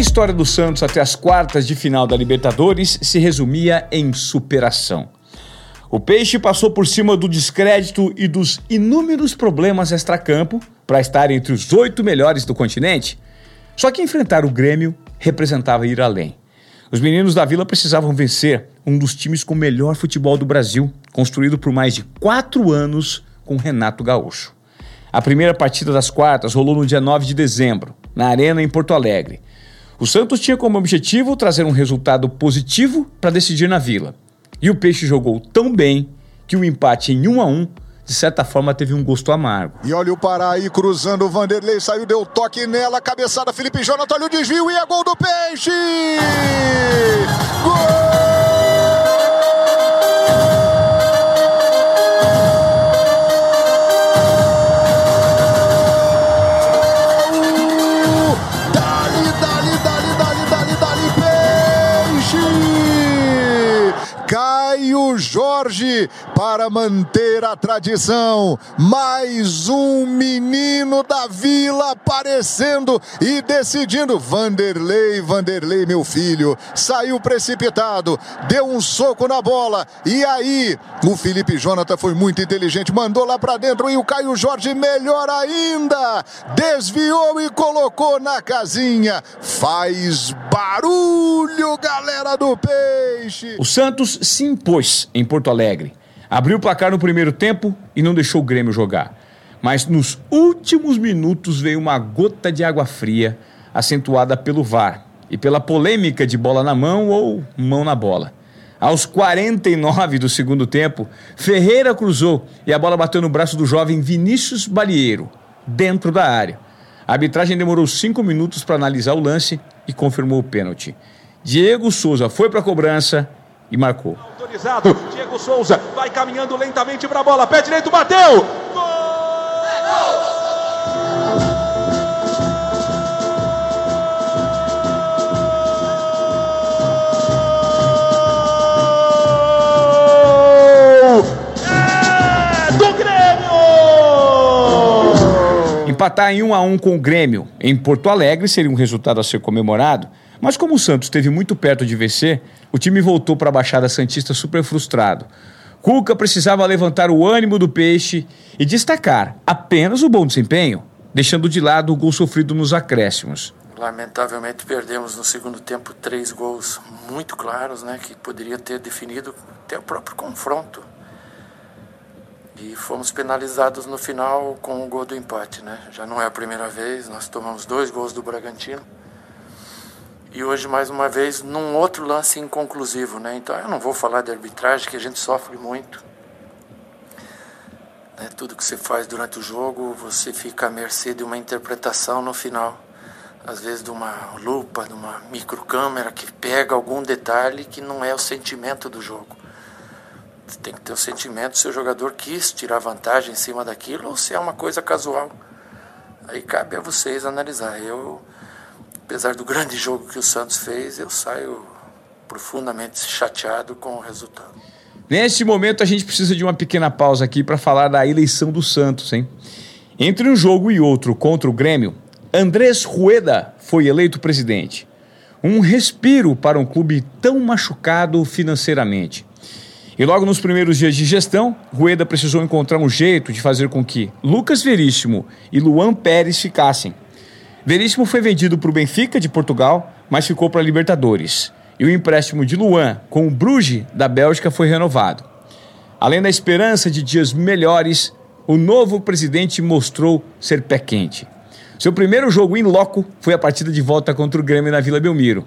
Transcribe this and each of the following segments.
história do Santos até as quartas de final da Libertadores se resumia em superação. O Peixe passou por cima do descrédito e dos inúmeros problemas extracampo para estar entre os oito melhores do continente. Só que enfrentar o Grêmio representava ir além. Os meninos da Vila precisavam vencer um dos times com o melhor futebol do Brasil, construído por mais de quatro anos com Renato Gaúcho. A primeira partida das quartas rolou no dia 9 de dezembro, na Arena em Porto Alegre. O Santos tinha como objetivo trazer um resultado positivo para decidir na Vila. E o Peixe jogou tão bem que o empate em 1 a 1 de certa forma teve um gosto amargo. E olha o Pará aí cruzando o Vanderlei, saiu, deu toque nela, cabeçada, Felipe Jonathan, olha o desvio e é gol do Peixe! Gol! Para manter a tradição. Mais um menino da vila aparecendo e decidindo. Vanderlei, Vanderlei, meu filho, saiu precipitado, deu um soco na bola e aí o Felipe Jonathan foi muito inteligente, mandou lá para dentro e o Caio Jorge melhor ainda, desviou e colocou na casinha. Faz barulho, galera do Peixe. O Santos se impôs em Porto Alegre. Abriu o placar no primeiro tempo e não deixou o Grêmio jogar. Mas nos últimos minutos veio uma gota de água fria, acentuada pelo VAR e pela polêmica de bola na mão ou mão na bola. Aos 49 do segundo tempo, Ferreira cruzou e a bola bateu no braço do jovem Vinícius Balieiro, dentro da área. A arbitragem demorou cinco minutos para analisar o lance e confirmou o pênalti. Diego Souza foi para a cobrança e marcou. Diego Souza vai caminhando lentamente para a bola, pé direito, bateu! Gol! É Empatar em 1 a 1 com o Grêmio em Porto Alegre seria um resultado a ser comemorado, mas como o Santos esteve muito perto de vencer, o time voltou para a Baixada Santista super frustrado. Cuca precisava levantar o ânimo do peixe e destacar apenas o bom desempenho, deixando de lado o gol sofrido nos acréscimos. Lamentavelmente perdemos no segundo tempo três gols muito claros, né, que poderia ter definido até o próprio confronto. E fomos penalizados no final com o gol do empate, né? Já não é a primeira vez, nós tomamos dois gols do Bragantino. E hoje, mais uma vez, num outro lance inconclusivo, né? Então eu não vou falar de arbitragem, que a gente sofre muito. Né? Tudo que você faz durante o jogo, você fica à mercê de uma interpretação no final. Às vezes de uma lupa, de uma microcâmera que pega algum detalhe que não é o sentimento do jogo. Tem que ter o sentimento se o jogador quis tirar vantagem em cima daquilo ou se é uma coisa casual. Aí cabe a vocês analisar. Eu apesar do grande jogo que o Santos fez, eu saio profundamente chateado com o resultado. Neste momento, a gente precisa de uma pequena pausa aqui para falar da eleição do Santos, hein? Entre um jogo e outro contra o Grêmio, Andrés Rueda foi eleito presidente. Um respiro para um clube tão machucado financeiramente. E logo nos primeiros dias de gestão, Rueda precisou encontrar um jeito de fazer com que Lucas Veríssimo e Luan Pérez ficassem. Veríssimo foi vendido para o Benfica de Portugal, mas ficou para a Libertadores. E o empréstimo de Luan com o Bruges da Bélgica foi renovado. Além da esperança de dias melhores, o novo presidente mostrou ser pé quente. Seu primeiro jogo em loco foi a partida de volta contra o Grêmio na Vila Belmiro.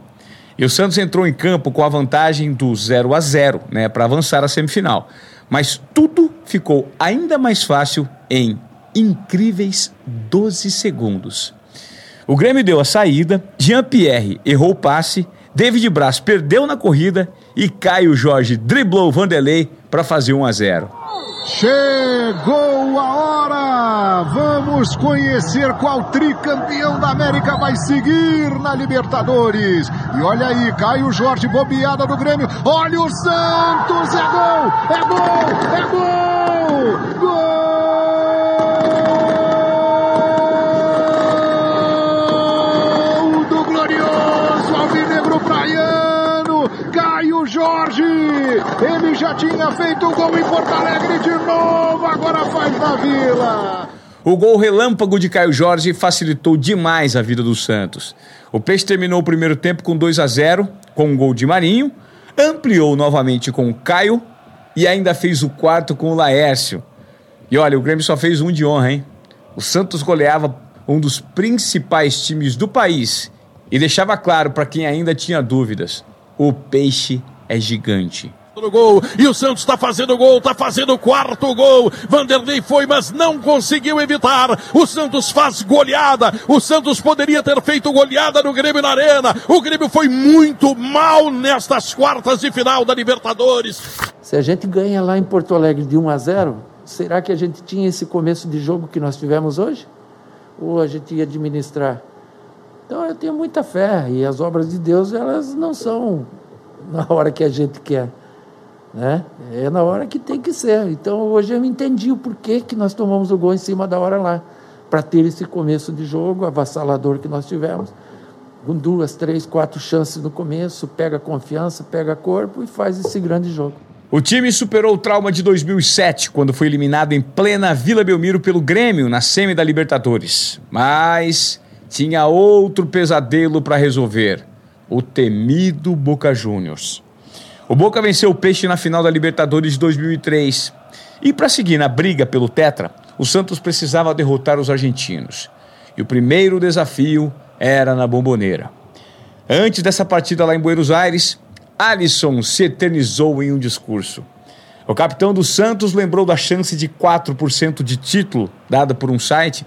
E o Santos entrou em campo com a vantagem do 0 a 0, né, para avançar à semifinal. Mas tudo ficou ainda mais fácil em incríveis 12 segundos. O Grêmio deu a saída, Jean-Pierre errou o passe, David Braz perdeu na corrida e Caio Jorge driblou Vanderlei para fazer 1 a 0. Chegou a hora! Vamos conhecer qual tricampeão da América vai seguir na Libertadores. E olha aí, Caio Jorge, bobeada do Grêmio. Olha o Santos! É gol! É gol! É gol! Tinha feito o gol em Porto Alegre de novo, agora faz na Vila. O gol relâmpago de Caio Jorge facilitou demais a vida do Santos. O Peixe terminou o primeiro tempo com 2 a 0, com um gol de Marinho, ampliou novamente com o Caio e ainda fez o quarto com o Laércio. E olha, o Grêmio só fez um de honra, hein? O Santos goleava um dos principais times do país e deixava claro para quem ainda tinha dúvidas: o peixe é gigante no gol e o Santos está fazendo gol, está fazendo o quarto gol. Vanderlei foi, mas não conseguiu evitar. O Santos faz goleada. O Santos poderia ter feito goleada no Grêmio na Arena. O Grêmio foi muito mal nestas quartas de final da Libertadores. Se a gente ganha lá em Porto Alegre de 1 a 0, será que a gente tinha esse começo de jogo que nós tivemos hoje? Ou a gente ia administrar? Então eu tenho muita fé e as obras de Deus elas não são na hora que a gente quer né? É na hora que tem que ser. Então hoje eu entendi o porquê que nós tomamos o gol em cima da hora lá, para ter esse começo de jogo avassalador que nós tivemos, com duas, três, quatro chances no começo, pega confiança, pega corpo e faz esse grande jogo. O time superou o trauma de 2007, quando foi eliminado em plena Vila Belmiro pelo Grêmio na semi da Libertadores. Mas tinha outro pesadelo para resolver: o temido Boca Juniors. O Boca venceu o Peixe na final da Libertadores de 2003. E para seguir na briga pelo Tetra, o Santos precisava derrotar os argentinos. E o primeiro desafio era na Bomboneira. Antes dessa partida lá em Buenos Aires, Alisson se eternizou em um discurso. O capitão do Santos lembrou da chance de 4% de título dada por um site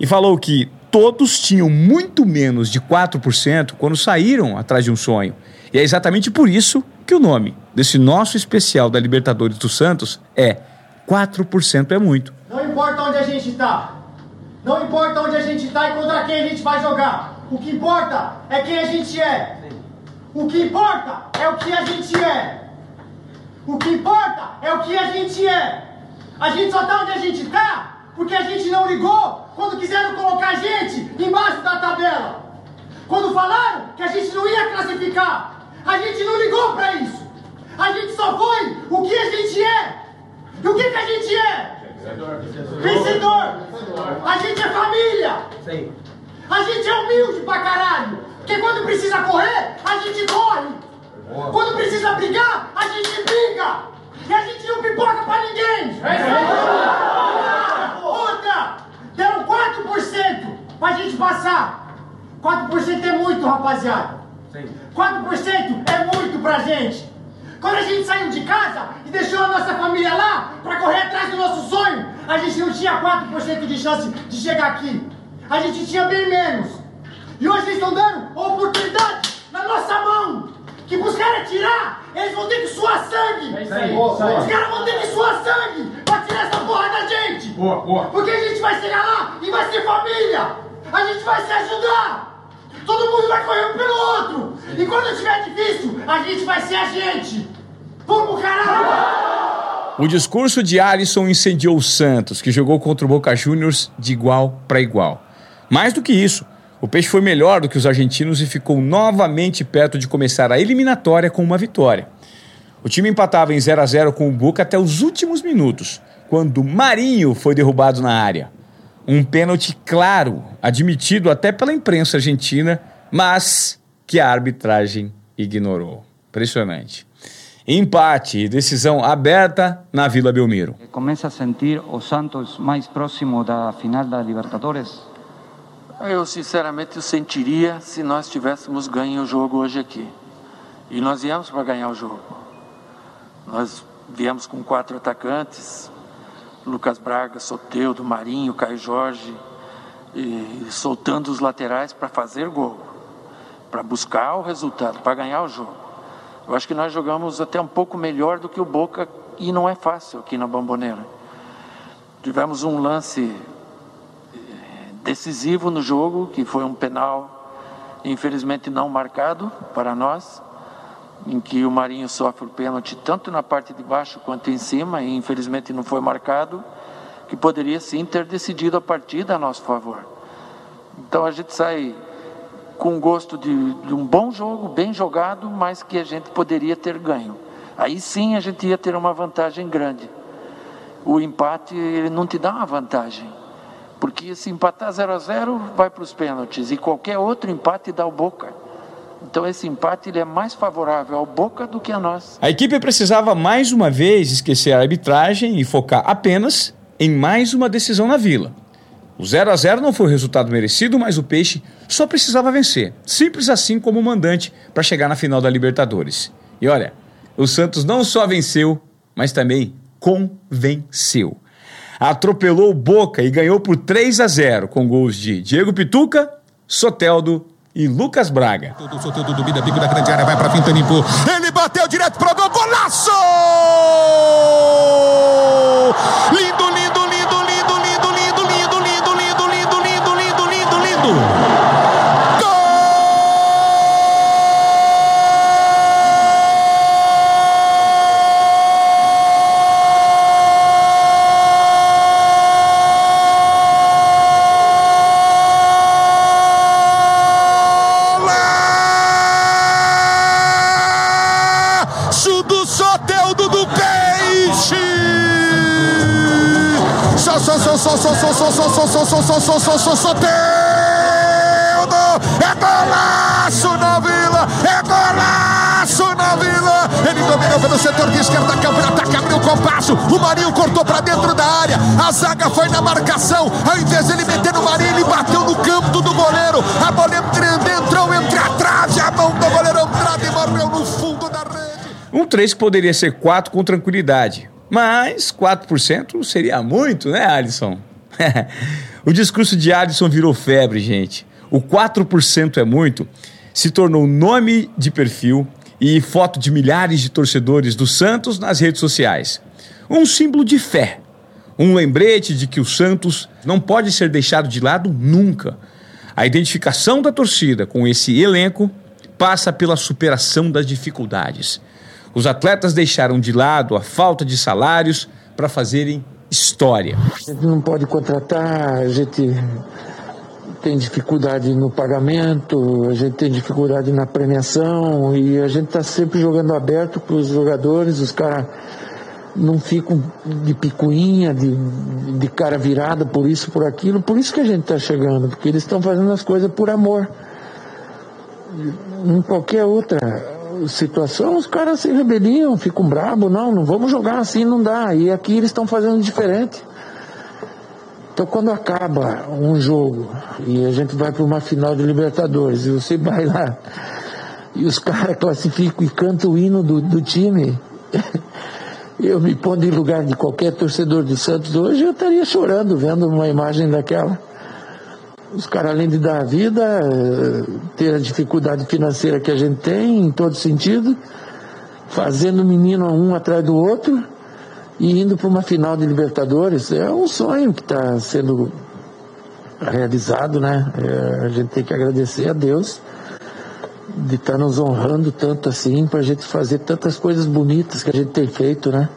e falou que todos tinham muito menos de 4% quando saíram atrás de um sonho. E é exatamente por isso que o nome desse nosso especial da Libertadores do Santos é 4% é muito. Não importa onde a gente está. Não importa onde a gente está e contra quem a gente vai jogar. O que importa é quem a gente é. O que importa é o que a gente é. O que importa é o que a gente é. A gente só está onde a gente está porque a gente não ligou quando quiseram colocar a gente embaixo da tabela. Quando falaram que a gente não ia classificar. A gente não ligou para isso. A gente só foi o que a gente é. E o que, que a gente é? Vencedor. A gente é família. A gente é humilde pra caralho. Porque quando precisa correr, a gente corre. Quando precisa brigar, a gente briga. E a gente não pipoca pra ninguém. Outra, deram 4% pra gente passar. 4% é muito, rapaziada. 4% é muito pra gente. Quando a gente saiu de casa e deixou a nossa família lá para correr atrás do nosso sonho, a gente não tinha 4% de chance de chegar aqui. A gente tinha bem menos. E hoje eles estão dando oportunidade na nossa mão. Que os caras tirar, eles vão ter que suar sangue. É isso aí, Os caras vão ter que suar sangue pra tirar essa porra da gente. Boa, boa. Porque a gente vai chegar lá e vai ser família. A gente vai se ajudar. Todo mundo vai correr um pelo outro. E quando estiver difícil, a gente vai ser a gente. Vamos, caralho! O discurso de Alisson incendiou o Santos, que jogou contra o Boca Juniors de igual para igual. Mais do que isso, o Peixe foi melhor do que os argentinos e ficou novamente perto de começar a eliminatória com uma vitória. O time empatava em 0 a 0 com o Boca até os últimos minutos, quando Marinho foi derrubado na área. Um pênalti claro, admitido até pela imprensa argentina, mas que a arbitragem ignorou. Impressionante. Empate e decisão aberta na Vila Belmiro. Começa a sentir o Santos mais próximo da final da Libertadores? Eu sinceramente eu sentiria se nós tivéssemos ganho o jogo hoje aqui. E nós viemos para ganhar o jogo. Nós viemos com quatro atacantes, Lucas Braga, Soteudo, Marinho, Caio Jorge, soltando os laterais para fazer gol, para buscar o resultado, para ganhar o jogo. Eu acho que nós jogamos até um pouco melhor do que o Boca e não é fácil aqui na Bamboneira. Tivemos um lance eh, decisivo no jogo, que foi um penal, infelizmente não marcado para nós em que o Marinho sofre o pênalti tanto na parte de baixo quanto em cima, e infelizmente não foi marcado, que poderia sim ter decidido a partida a nosso favor. Então a gente sai com gosto de, de um bom jogo, bem jogado, mas que a gente poderia ter ganho. Aí sim a gente ia ter uma vantagem grande. O empate ele não te dá uma vantagem. Porque se empatar 0 a 0 vai para os pênaltis e qualquer outro empate dá o Boca. Então esse empate ele é mais favorável ao Boca do que a nós. A equipe precisava mais uma vez esquecer a arbitragem e focar apenas em mais uma decisão na Vila. O 0 a 0 não foi o resultado merecido, mas o Peixe só precisava vencer. Simples assim como o mandante para chegar na final da Libertadores. E olha, o Santos não só venceu, mas também convenceu. Atropelou o Boca e ganhou por 3 a 0 com gols de Diego Pituca, Soteldo e Lucas Braga. Todo Soteldo domina, bico da grande área, vai para finta. Ele bateu direto pro gol, golaço! Soteldo! É golaço na Vila! É golaço na Vila! Ele dominou pelo setor de esquerda, câmera ataque, abriu o compasso. O Marinho cortou para dentro da área. A zaga foi na marcação. Ao invés de ele meter no Marinho, ele bateu no canto do goleiro. A bola entrou entre a trave, a mão do goleiro Andrade e morreu no fundo da rede. Um 3 que poderia ser 4 com tranquilidade. Mas 4% seria muito, né, Alisson? o discurso de Alisson virou febre, gente. O 4% é muito se tornou nome de perfil e foto de milhares de torcedores do Santos nas redes sociais. Um símbolo de fé. Um lembrete de que o Santos não pode ser deixado de lado nunca. A identificação da torcida com esse elenco passa pela superação das dificuldades. Os atletas deixaram de lado a falta de salários para fazerem história. A gente não pode contratar, a gente tem dificuldade no pagamento, a gente tem dificuldade na premiação e a gente está sempre jogando aberto para os jogadores, os caras não ficam de picuinha, de, de cara virada por isso, por aquilo, por isso que a gente está chegando, porque eles estão fazendo as coisas por amor. Em qualquer outra situação, os caras se rebeliam, ficam bravos, não, não vamos jogar assim, não dá. E aqui eles estão fazendo diferente. Então quando acaba um jogo e a gente vai para uma final de Libertadores e você vai lá e os caras classificam e cantam o hino do, do time, eu me pondo em lugar de qualquer torcedor do Santos hoje, eu estaria chorando vendo uma imagem daquela. Os caras, além de dar a vida, eh, ter a dificuldade financeira que a gente tem, em todo sentido, fazendo menino um atrás do outro e indo para uma final de Libertadores, é um sonho que está sendo realizado, né? É, a gente tem que agradecer a Deus de estar tá nos honrando tanto assim, para a gente fazer tantas coisas bonitas que a gente tem feito, né?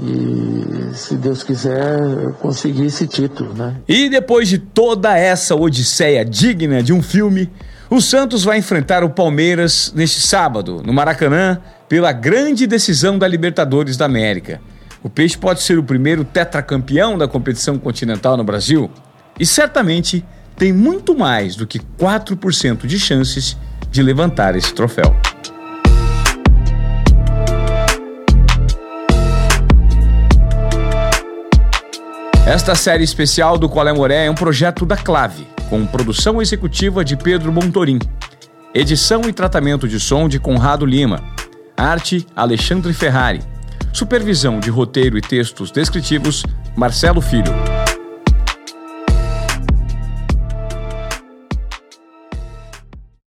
E, se Deus quiser, conseguir esse título, né? E depois de toda essa odisseia digna de um filme, o Santos vai enfrentar o Palmeiras neste sábado, no Maracanã, pela grande decisão da Libertadores da América. O Peixe pode ser o primeiro tetracampeão da competição continental no Brasil e certamente tem muito mais do que 4% de chances de levantar esse troféu. Esta série especial do Colé Moré é um projeto da Clave, com produção executiva de Pedro Montorim, edição e tratamento de som de Conrado Lima, arte Alexandre Ferrari, supervisão de roteiro e textos descritivos Marcelo Filho.